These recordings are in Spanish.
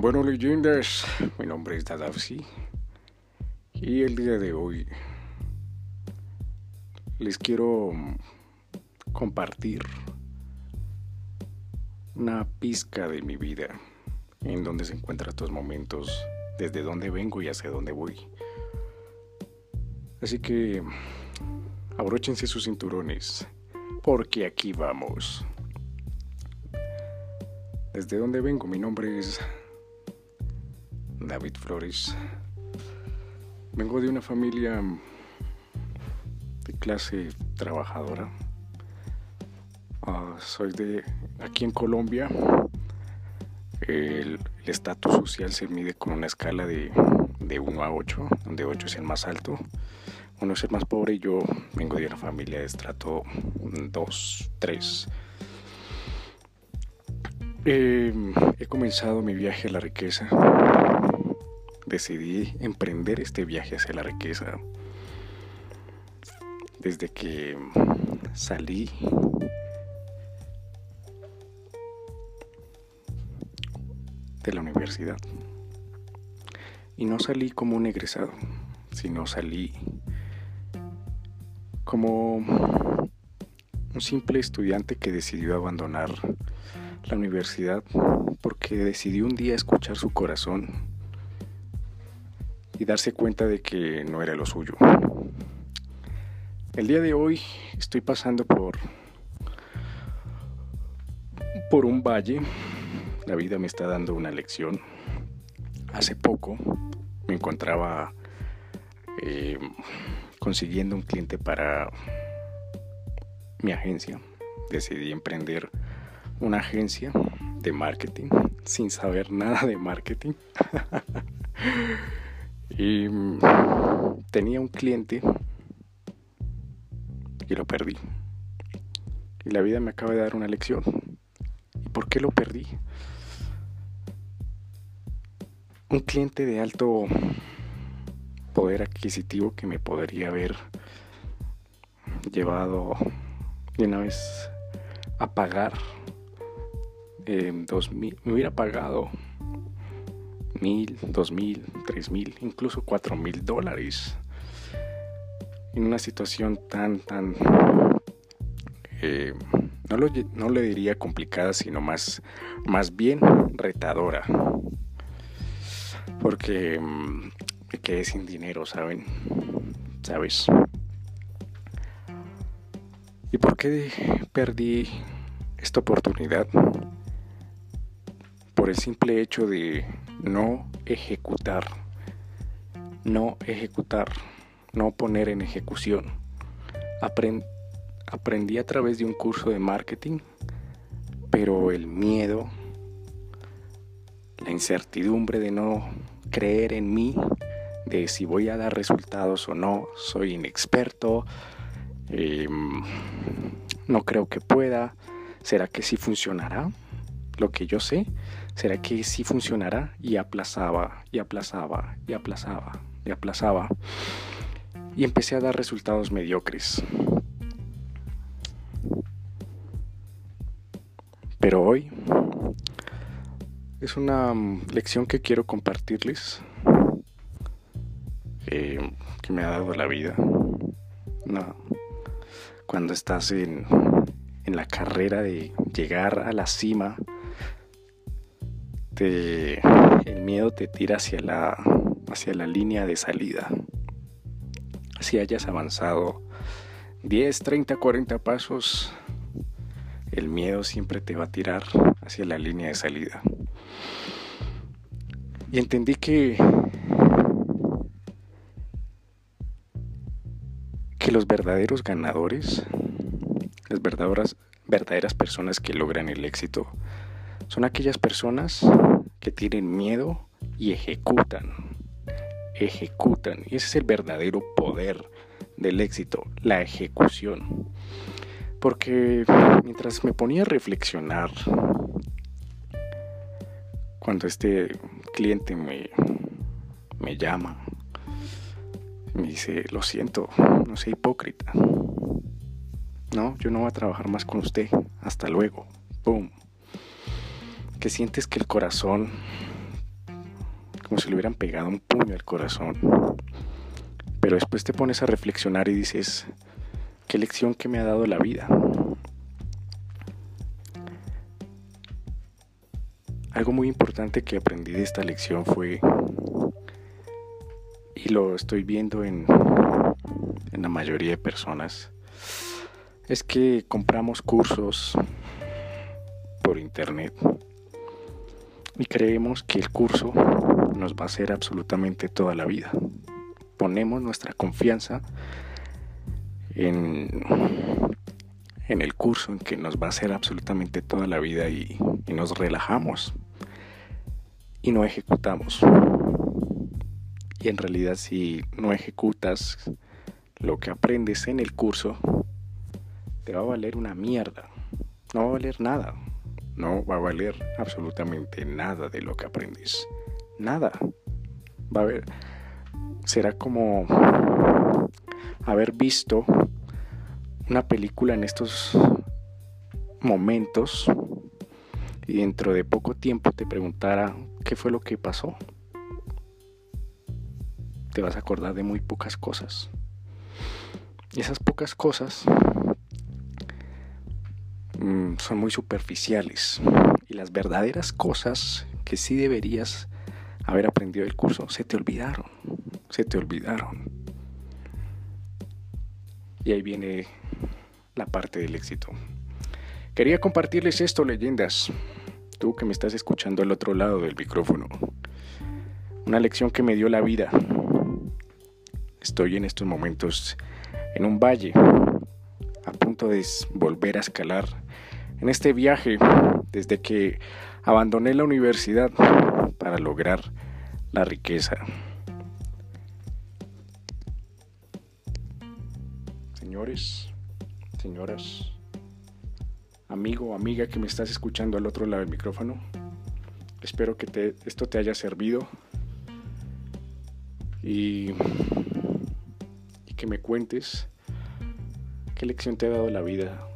Bueno, leyendas, mi nombre es Dadavsi y el día de hoy les quiero compartir una pizca de mi vida en donde se encuentran estos momentos, desde dónde vengo y hacia dónde voy. Así que abróchense sus cinturones, porque aquí vamos. ¿Desde dónde vengo? Mi nombre es David Flores. Vengo de una familia de clase trabajadora. Uh, soy de aquí en Colombia. El estatus social se mide con una escala de, de 1 a 8, donde 8 es el más alto. 1 es el más pobre y yo vengo de una familia de estrato 2, 3. Eh, he comenzado mi viaje a la riqueza decidí emprender este viaje hacia la riqueza desde que salí de la universidad. Y no salí como un egresado, sino salí como un simple estudiante que decidió abandonar la universidad porque decidió un día escuchar su corazón y darse cuenta de que no era lo suyo. El día de hoy estoy pasando por por un valle. La vida me está dando una lección. Hace poco me encontraba eh, consiguiendo un cliente para mi agencia. Decidí emprender una agencia de marketing sin saber nada de marketing. Y mm, tenía un cliente y lo perdí. Y la vida me acaba de dar una lección. ¿Y por qué lo perdí? Un cliente de alto poder adquisitivo que me podría haber llevado de una vez a pagar eh, dos mil, me hubiera pagado mil, dos mil, tres mil, incluso cuatro mil dólares. En una situación tan, tan, eh, no, lo, no, le diría complicada, sino más, más bien retadora. Porque mm, me quedé sin dinero, ¿saben? ¿Sabes? ¿Y por qué perdí esta oportunidad? Por el simple hecho de no ejecutar, no ejecutar, no poner en ejecución. aprendí a través de un curso de marketing, pero el miedo, la incertidumbre de no creer en mí, de si voy a dar resultados o no, soy inexperto, em, no creo que pueda, ¿será que sí funcionará? Lo que yo sé ¿Será que sí funcionará? Y aplazaba, y aplazaba, y aplazaba, y aplazaba. Y empecé a dar resultados mediocres. Pero hoy es una mm, lección que quiero compartirles, eh, que me ha dado la vida. Cuando estás en, en la carrera de llegar a la cima, el miedo te tira hacia la, hacia la línea de salida. Si hayas avanzado 10, 30, 40 pasos, el miedo siempre te va a tirar hacia la línea de salida. Y entendí que que los verdaderos ganadores, las verdaderas, verdaderas personas que logran el éxito, son aquellas personas que tienen miedo y ejecutan. Ejecutan. Y ese es el verdadero poder del éxito, la ejecución. Porque mientras me ponía a reflexionar, cuando este cliente me, me llama, me dice, lo siento, no sea hipócrita. No, yo no voy a trabajar más con usted. Hasta luego. Boom que sientes que el corazón como si le hubieran pegado un puño al corazón. Pero después te pones a reflexionar y dices, ¿qué lección que me ha dado la vida? Algo muy importante que aprendí de esta lección fue, y lo estoy viendo en, en la mayoría de personas, es que compramos cursos por internet y creemos que el curso nos va a hacer absolutamente toda la vida. Ponemos nuestra confianza en, en el curso en que nos va a hacer absolutamente toda la vida y, y nos relajamos y no ejecutamos. Y en realidad si no ejecutas lo que aprendes en el curso, te va a valer una mierda. No va a valer nada. No va a valer absolutamente nada de lo que aprendes. Nada. Va a haber. Será como haber visto una película en estos momentos y dentro de poco tiempo te preguntara qué fue lo que pasó. Te vas a acordar de muy pocas cosas. Y esas pocas cosas mm, son muy superficiales. Y las verdaderas cosas que sí deberías haber aprendido del curso se te olvidaron. Se te olvidaron. Y ahí viene la parte del éxito. Quería compartirles esto, leyendas. Tú que me estás escuchando al otro lado del micrófono. Una lección que me dio la vida. Estoy en estos momentos en un valle, punto de volver a escalar en este viaje desde que abandoné la universidad para lograr la riqueza. Señores, señoras, amigo amiga que me estás escuchando al otro lado del micrófono, espero que esto te haya servido y que me cuentes qué lección te ha dado la vida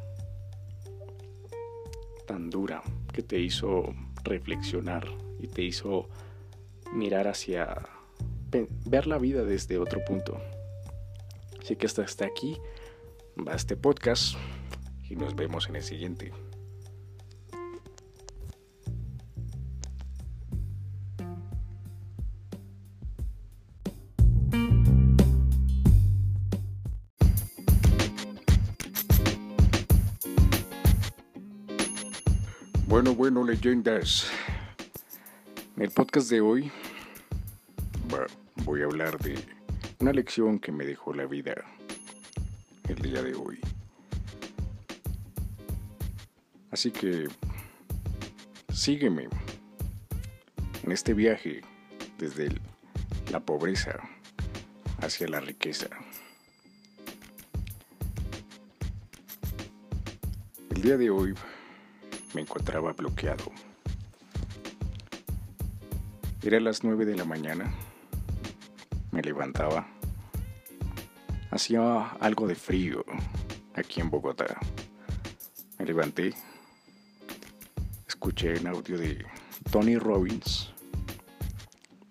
tan dura que te hizo reflexionar y te hizo mirar hacia ver la vida desde otro punto. Así que hasta, aquí va este podcast y nos vemos en el siguiente. Bueno, bueno, leyendas. En el podcast de hoy voy a hablar de una lección que me dejó la vida el día de hoy. Así que sígueme en este viaje desde la pobreza hacia la riqueza. El día de hoy me encontraba bloqueado. Era las nueve de la mañana. Me levantaba. Hacía algo de frío aquí en Bogotá. Me levanté. Escuché un audio de Tony Robbins.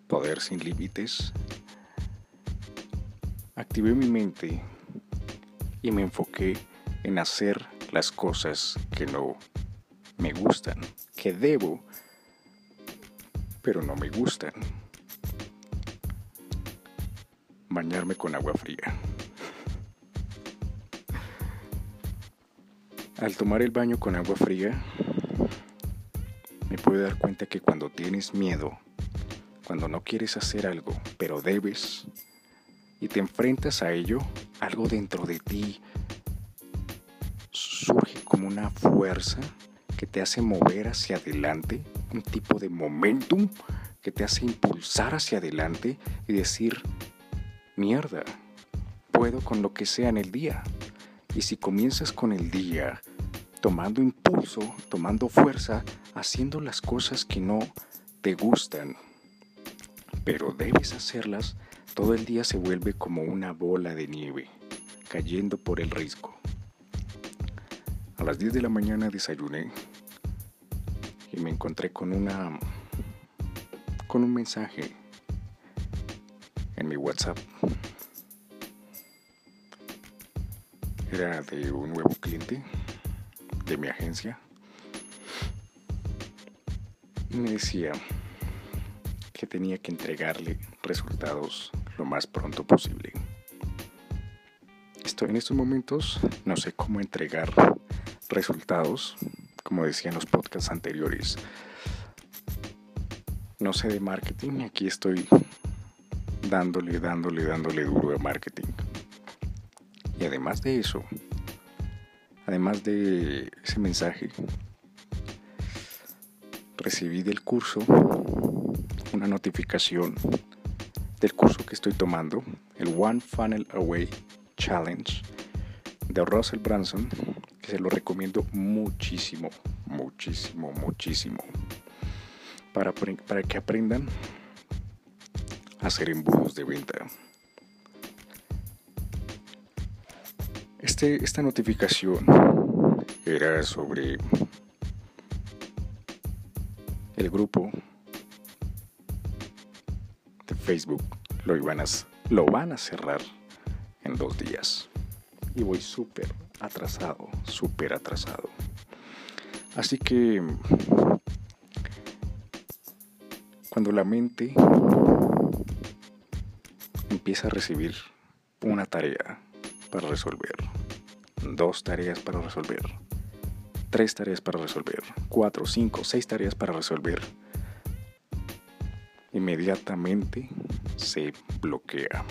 Poder sin límites. Activé mi mente y me enfoqué en hacer las cosas que no me gustan, que debo, pero no me gustan. Bañarme con agua fría. Al tomar el baño con agua fría, me puedo dar cuenta que cuando tienes miedo, cuando no quieres hacer algo, pero debes, y te enfrentas a ello, algo dentro de ti surge como una fuerza que te hace mover hacia adelante, un tipo de momentum que te hace impulsar hacia adelante y decir, mierda, puedo con lo que sea en el día. Y si comienzas con el día tomando impulso, tomando fuerza, haciendo las cosas que no te gustan, pero debes hacerlas, todo el día se vuelve como una bola de nieve, cayendo por el risco. A las 10 de la mañana desayuné y me encontré con una con un mensaje en mi WhatsApp. Era de un nuevo cliente de mi agencia. Me decía que tenía que entregarle resultados lo más pronto posible. Estoy en estos momentos, no sé cómo entregar resultados, como decía en los podcasts anteriores. No sé de marketing, aquí estoy dándole, dándole, dándole duro a marketing. Y además de eso, además de ese mensaje, recibí del curso una notificación del curso que estoy tomando, el One Funnel Away Challenge de Russell Branson, se lo recomiendo muchísimo, muchísimo, muchísimo, para, para que aprendan a hacer embudos de venta. Este, esta notificación era sobre el grupo de Facebook. Lo, iban a, lo van a cerrar en dos días. Y voy súper atrasado, súper atrasado. Así que cuando la mente empieza a recibir una tarea para resolver, dos tareas para resolver, tres tareas para resolver, cuatro, cinco, seis tareas para resolver, inmediatamente se bloquea.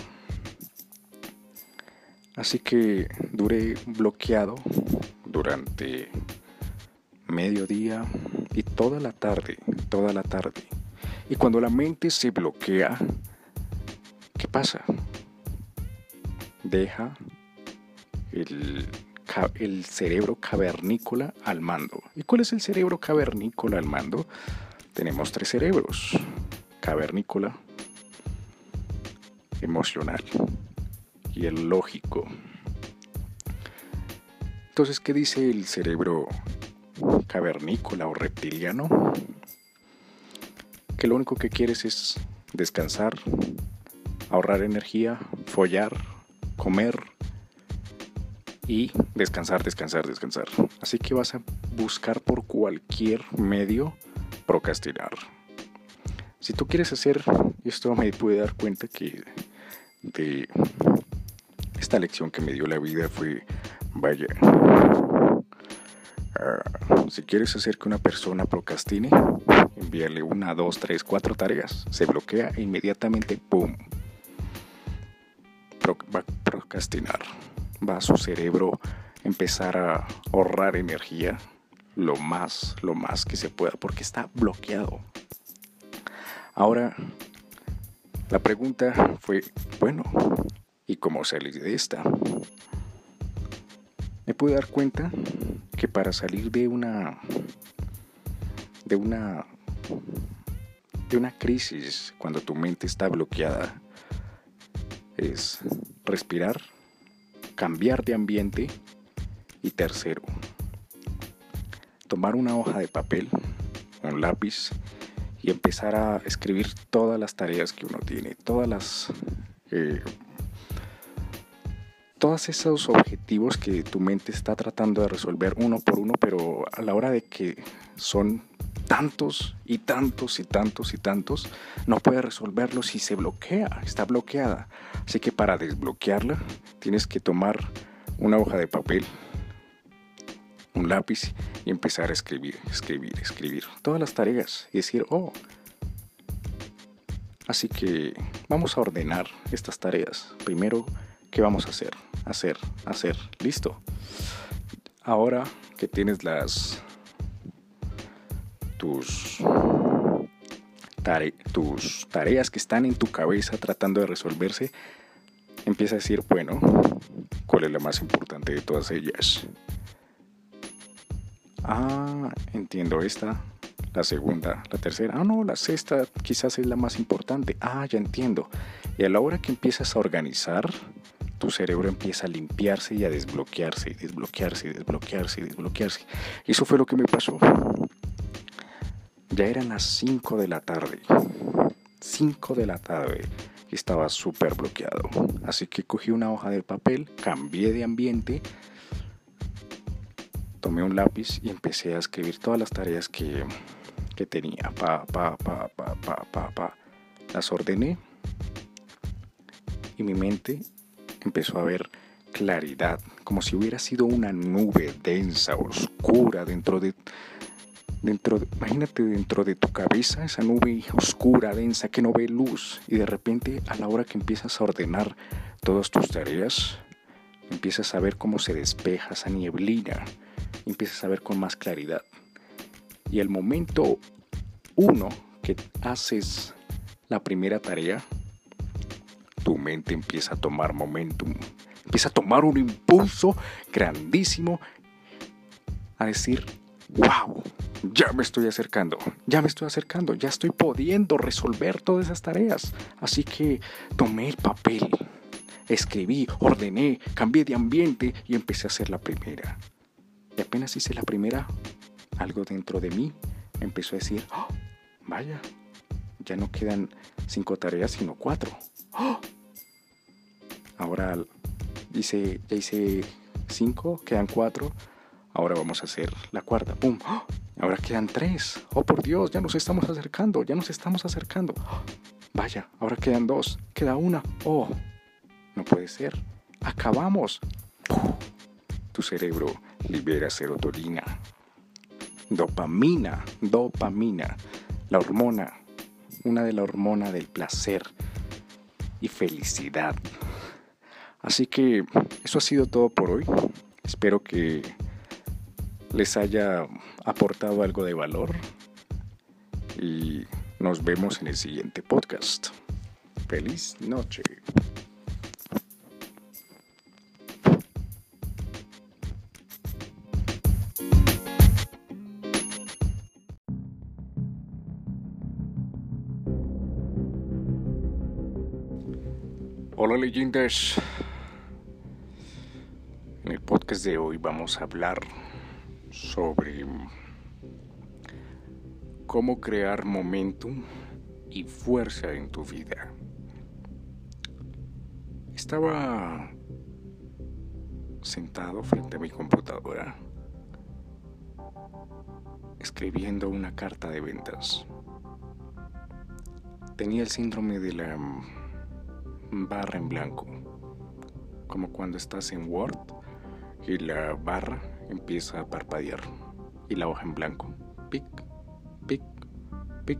Así que duré bloqueado durante mediodía y toda la tarde, toda la tarde. Y cuando la mente se bloquea, ¿qué pasa? Deja el, el cerebro cavernícola al mando. ¿Y cuál es el cerebro cavernícola al mando? Tenemos tres cerebros. Cavernícola, emocional y el lógico. Entonces, ¿qué dice el cerebro cavernícola o reptiliano? Que lo único que quieres es descansar, ahorrar energía, follar, comer y descansar, descansar, descansar. Así que vas a buscar por cualquier medio procrastinar. Si tú quieres hacer, esto me pude dar cuenta que de esta lección que me dio la vida fue, vaya, ah, si quieres hacer que una persona procrastine, envíale una, dos, tres, cuatro tareas, se bloquea e inmediatamente, ¡pum! va a procrastinar. Va a su cerebro empezar a ahorrar energía lo más, lo más que se pueda, porque está bloqueado. Ahora, la pregunta fue, bueno, y cómo salir de esta. Me pude dar cuenta que para salir de una de una de una crisis cuando tu mente está bloqueada es respirar, cambiar de ambiente y tercero, tomar una hoja de papel, un lápiz y empezar a escribir todas las tareas que uno tiene, todas las eh, todos esos objetivos que tu mente está tratando de resolver uno por uno, pero a la hora de que son tantos y tantos y tantos y tantos, no puede resolverlos y se bloquea, está bloqueada. Así que para desbloquearla tienes que tomar una hoja de papel, un lápiz y empezar a escribir, escribir, escribir todas las tareas y decir, oh, así que vamos a ordenar estas tareas. Primero, ¿qué vamos a hacer? Hacer, hacer, listo. Ahora que tienes las tus, tus tareas que están en tu cabeza tratando de resolverse, empieza a decir, bueno, ¿cuál es la más importante de todas ellas? Ah, entiendo esta, la segunda, la tercera, ah, no, la sexta quizás es la más importante. Ah, ya entiendo. Y a la hora que empiezas a organizar, tu cerebro empieza a limpiarse y a desbloquearse desbloquearse desbloquearse desbloquearse. Eso fue lo que me pasó. Ya eran las 5 de la tarde. 5 de la tarde. estaba súper bloqueado. Así que cogí una hoja de papel, cambié de ambiente, tomé un lápiz y empecé a escribir todas las tareas que, que tenía. Pa, pa, pa, pa, pa, pa, pa. Las ordené y mi mente empezó a ver claridad, como si hubiera sido una nube densa, oscura dentro de dentro, imagínate dentro de tu cabeza esa nube oscura, densa, que no ve luz y de repente a la hora que empiezas a ordenar todas tus tareas, empiezas a ver cómo se despeja esa nieblina, empiezas a ver con más claridad. Y el momento uno que haces la primera tarea, tu mente empieza a tomar momentum, empieza a tomar un impulso grandísimo a decir, wow, ya me estoy acercando, ya me estoy acercando, ya estoy pudiendo resolver todas esas tareas. Así que tomé el papel, escribí, ordené, cambié de ambiente y empecé a hacer la primera. Y apenas hice la primera, algo dentro de mí empezó a decir, oh, vaya, ya no quedan cinco tareas sino cuatro. Ahora hice, ya hice cinco, quedan cuatro Ahora vamos a hacer la cuarta. ¡Pum! Ahora quedan tres. Oh, por Dios, ya nos estamos acercando, ya nos estamos acercando. Vaya, ahora quedan dos. Queda una. Oh, no puede ser. Acabamos. Tu cerebro libera serotonina. Dopamina, dopamina. La hormona, una de la hormona del placer y felicidad. Así que eso ha sido todo por hoy. Espero que les haya aportado algo de valor y nos vemos en el siguiente podcast. Feliz noche. Hola leyendas. En el podcast de hoy vamos a hablar sobre cómo crear momentum y fuerza en tu vida. Estaba sentado frente a mi computadora escribiendo una carta de ventas. Tenía el síndrome de la barra en blanco, como cuando estás en Word y la barra empieza a parpadear y la hoja en blanco. Pic, pic, pic,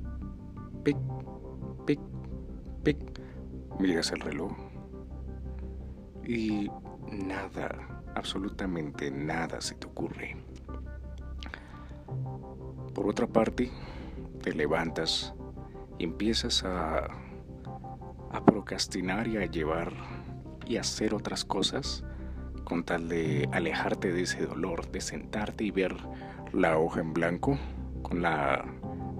pic, pic, pic. Miras el reloj y nada, absolutamente nada se te ocurre. Por otra parte, te levantas y empiezas a, a procrastinar y a llevar y hacer otras cosas con tal de alejarte de ese dolor, de sentarte y ver la hoja en blanco con la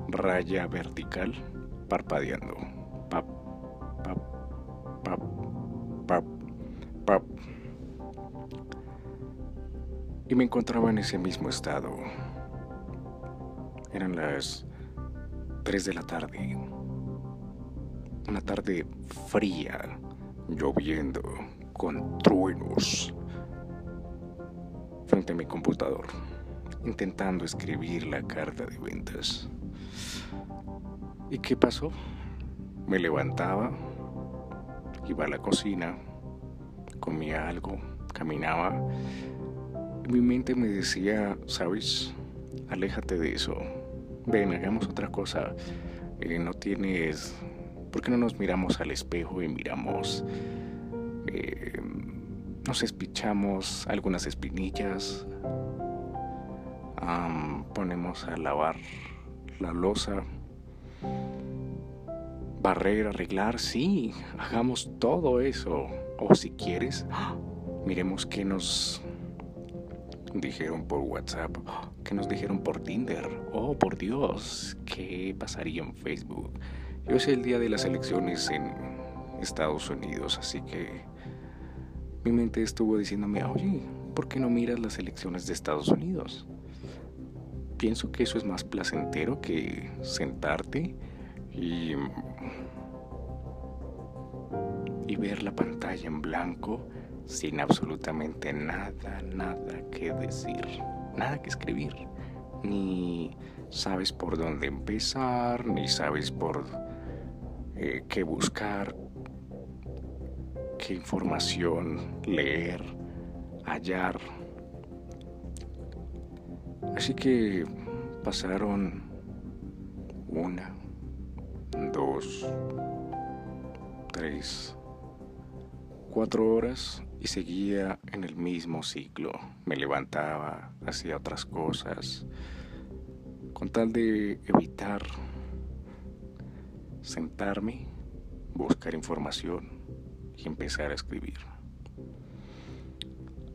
raya vertical parpadeando. Pap, pap, pap, pap, pap. Y me encontraba en ese mismo estado. Eran las 3 de la tarde. Una tarde fría, lloviendo, con truenos frente a mi computador, intentando escribir la carta de ventas. ¿Y qué pasó? Me levantaba, iba a la cocina, comía algo, caminaba. Mi mente me decía, ¿sabes? Aléjate de eso. Ven, hagamos otra cosa. Eh, no tienes... ¿Por qué no nos miramos al espejo y miramos... Eh, nos espichamos algunas espinillas, ponemos a lavar la losa, barrer, arreglar, sí, hagamos todo eso. O si quieres, miremos qué nos dijeron por WhatsApp, qué nos dijeron por Tinder. Oh, por Dios, qué pasaría en Facebook. Yo es el día de las elecciones en Estados Unidos, así que mi mente estuvo diciéndome, oye, ¿por qué no miras las elecciones de Estados Unidos? Pienso que eso es más placentero que sentarte y y ver la pantalla en blanco sin absolutamente nada, nada que decir, nada que escribir, ni sabes por dónde empezar, ni sabes por eh, qué buscar, qué información leer, hallar. Así que pasaron una, dos, tres, cuatro horas y seguía en el mismo ciclo. Me levantaba, hacía otras cosas, con tal de evitar sentarme, buscar información y empezar a escribir.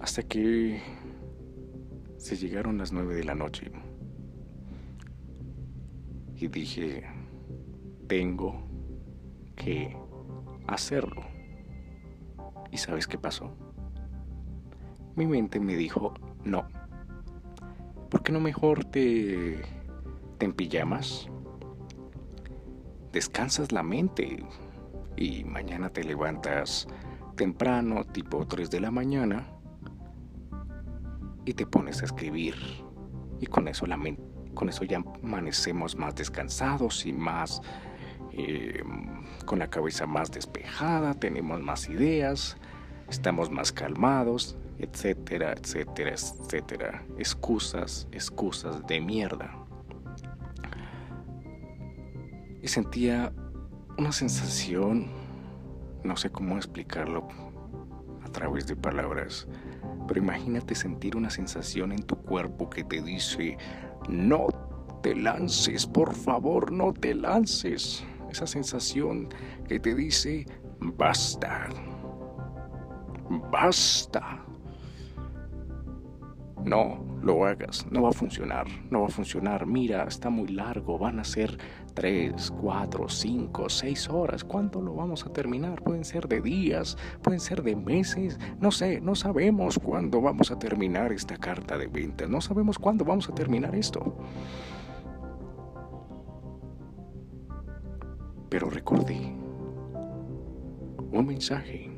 Hasta que se llegaron las nueve de la noche y dije, tengo que hacerlo. ¿Y sabes qué pasó? Mi mente me dijo, no. ¿Por qué no mejor te, te empijamas? Descansas la mente y mañana te levantas temprano, tipo 3 de la mañana, y te pones a escribir. Y con eso, la con eso ya amanecemos más descansados y más eh, con la cabeza más despejada, tenemos más ideas, estamos más calmados, etcétera, etcétera, etcétera. Excusas, excusas de mierda. Sentía una sensación, no sé cómo explicarlo a través de palabras, pero imagínate sentir una sensación en tu cuerpo que te dice, no te lances, por favor, no te lances esa sensación que te dice, basta, basta. No lo hagas, no va a funcionar, no va a funcionar. Mira, está muy largo, van a ser tres, cuatro, cinco, seis horas. ¿Cuándo lo vamos a terminar? Pueden ser de días, pueden ser de meses, no sé, no sabemos cuándo vamos a terminar esta carta de ventas, no sabemos cuándo vamos a terminar esto. pero recordé un mensaje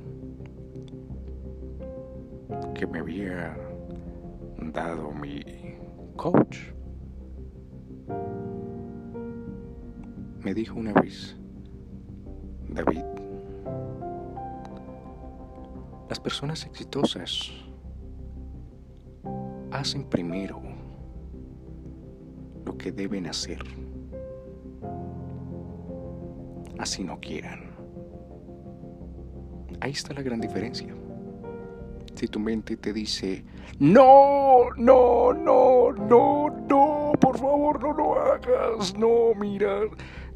que me había dado mi coach. Me dijo una vez, David, las personas exitosas hacen primero lo que deben hacer así no quieran. Ahí está la gran diferencia. Si tu mente te dice, no, no, no, no, no, por favor no lo hagas, no, mira,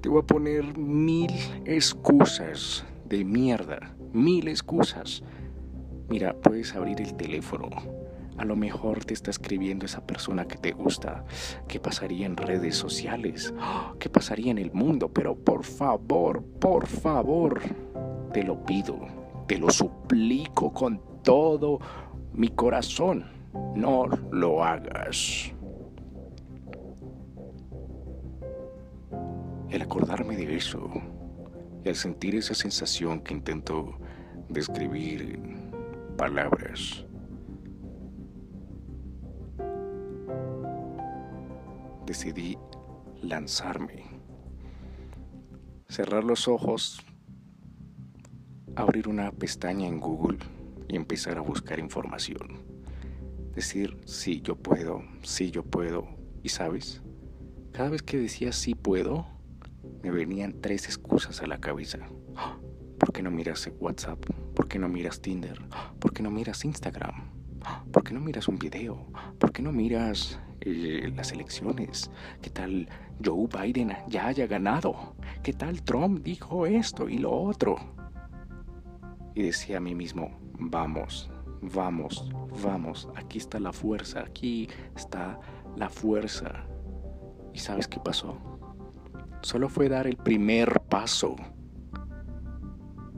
te voy a poner mil excusas de mierda, mil excusas. Mira, puedes abrir el teléfono a lo mejor te está escribiendo esa persona que te gusta. ¿Qué pasaría en redes sociales? ¿Qué pasaría en el mundo? Pero por favor, por favor, te lo pido, te lo suplico con todo mi corazón. No lo hagas. El acordarme de eso y al sentir esa sensación que intento describir en palabras, decidí lanzarme, cerrar los ojos, abrir una pestaña en Google y empezar a buscar información. Decir, sí, yo puedo, sí, yo puedo. Y sabes, cada vez que decía sí puedo, me venían tres excusas a la cabeza. ¿Por qué no miras WhatsApp? ¿Por qué no miras Tinder? ¿Por qué no miras Instagram? ¿Por qué no miras un video? ¿Por qué no miras eh, las elecciones? ¿Qué tal Joe Biden ya haya ganado? ¿Qué tal Trump dijo esto y lo otro? Y decía a mí mismo, vamos, vamos, vamos, aquí está la fuerza, aquí está la fuerza. ¿Y sabes qué pasó? Solo fue dar el primer paso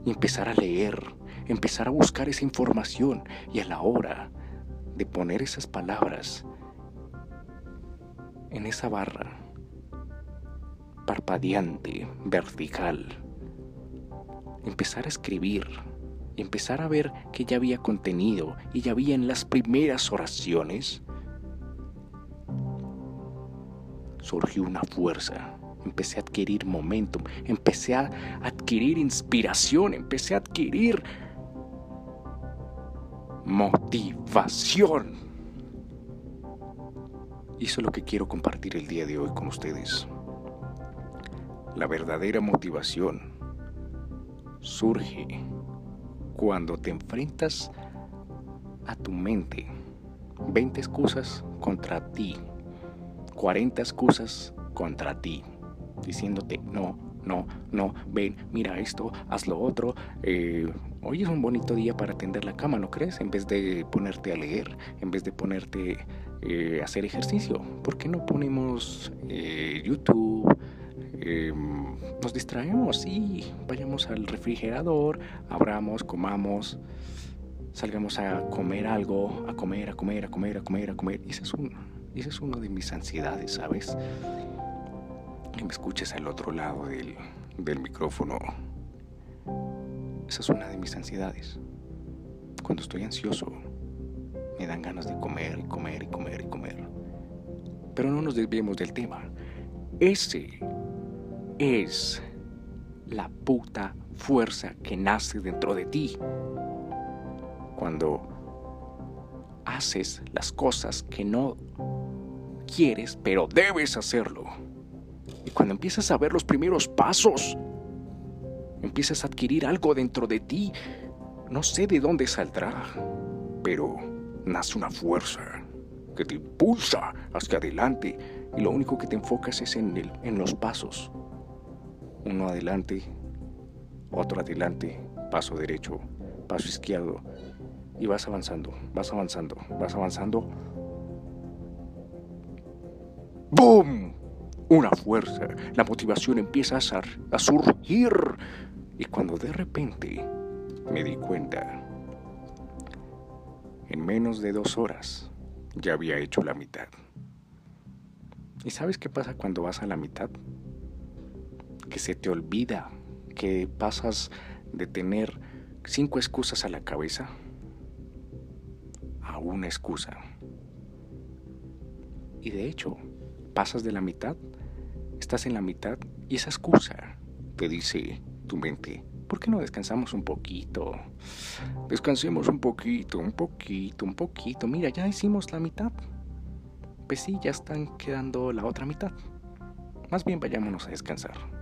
empezar a leer, empezar a buscar esa información y a la hora de poner esas palabras en esa barra parpadeante, vertical. Empezar a escribir empezar a ver que ya había contenido y ya había en las primeras oraciones, surgió una fuerza. Empecé a adquirir momentum, empecé a adquirir inspiración, empecé a adquirir motivación. Y eso es lo que quiero compartir el día de hoy con ustedes. La verdadera motivación surge cuando te enfrentas a tu mente. 20 excusas contra ti. 40 excusas contra ti. Diciéndote, no, no, no, ven, mira esto, haz lo otro. Eh, hoy es un bonito día para atender la cama, ¿no crees? En vez de ponerte a leer, en vez de ponerte eh, a hacer ejercicio. ¿Por qué no ponemos eh, YouTube? Nos distraemos y vayamos al refrigerador, abramos, comamos, salgamos a comer algo, a comer, a comer, a comer, a comer, a comer. Y ese es, un, ese es uno de mis ansiedades, ¿sabes? Que me escuches al otro lado del, del micrófono. Esa es una de mis ansiedades. Cuando estoy ansioso, me dan ganas de comer y comer y comer y comer. Pero no nos desviemos del tema. Ese es la puta fuerza que nace dentro de ti. Cuando haces las cosas que no quieres, pero debes hacerlo. Y cuando empiezas a ver los primeros pasos, empiezas a adquirir algo dentro de ti. No sé de dónde saldrá, pero nace una fuerza que te impulsa hacia adelante y lo único que te enfocas es en, el, en los pasos uno adelante, otro adelante, paso derecho, paso izquierdo, y vas avanzando, vas avanzando, vas avanzando. ¡Boom! Una fuerza, la motivación empieza a, a surgir. Y cuando de repente me di cuenta, en menos de dos horas ya había hecho la mitad. ¿Y sabes qué pasa cuando vas a la mitad? Que se te olvida, que pasas de tener cinco excusas a la cabeza a una excusa. Y de hecho, pasas de la mitad, estás en la mitad y esa excusa te dice tu mente, ¿por qué no descansamos un poquito? Descansemos un poquito, un poquito, un poquito. Mira, ya hicimos la mitad. Pues sí, ya están quedando la otra mitad. Más bien vayámonos a descansar.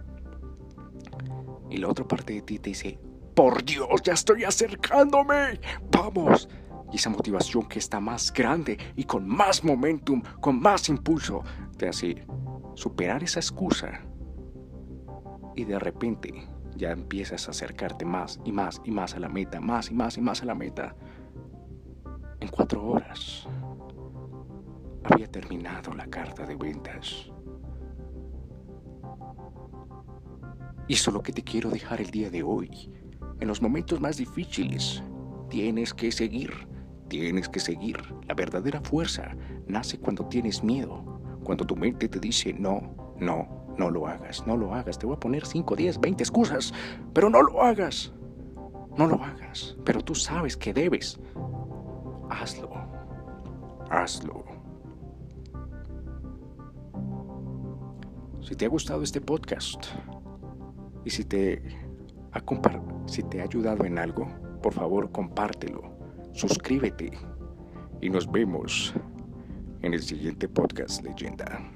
Y la otra parte de ti te dice, por Dios, ya estoy acercándome. Vamos. Y esa motivación que está más grande y con más momentum, con más impulso, te hace superar esa excusa. Y de repente ya empiezas a acercarte más y más y más a la meta, más y más y más a la meta. En cuatro horas había terminado la carta de ventas. Y eso es lo que te quiero dejar el día de hoy. En los momentos más difíciles, tienes que seguir, tienes que seguir. La verdadera fuerza nace cuando tienes miedo, cuando tu mente te dice no, no, no lo hagas, no lo hagas. Te voy a poner 5, 10, 20 excusas, pero no lo hagas. No lo hagas, pero tú sabes que debes. Hazlo, hazlo. Si te ha gustado este podcast, y si te, ha si te ha ayudado en algo, por favor compártelo, suscríbete y nos vemos en el siguiente podcast leyenda.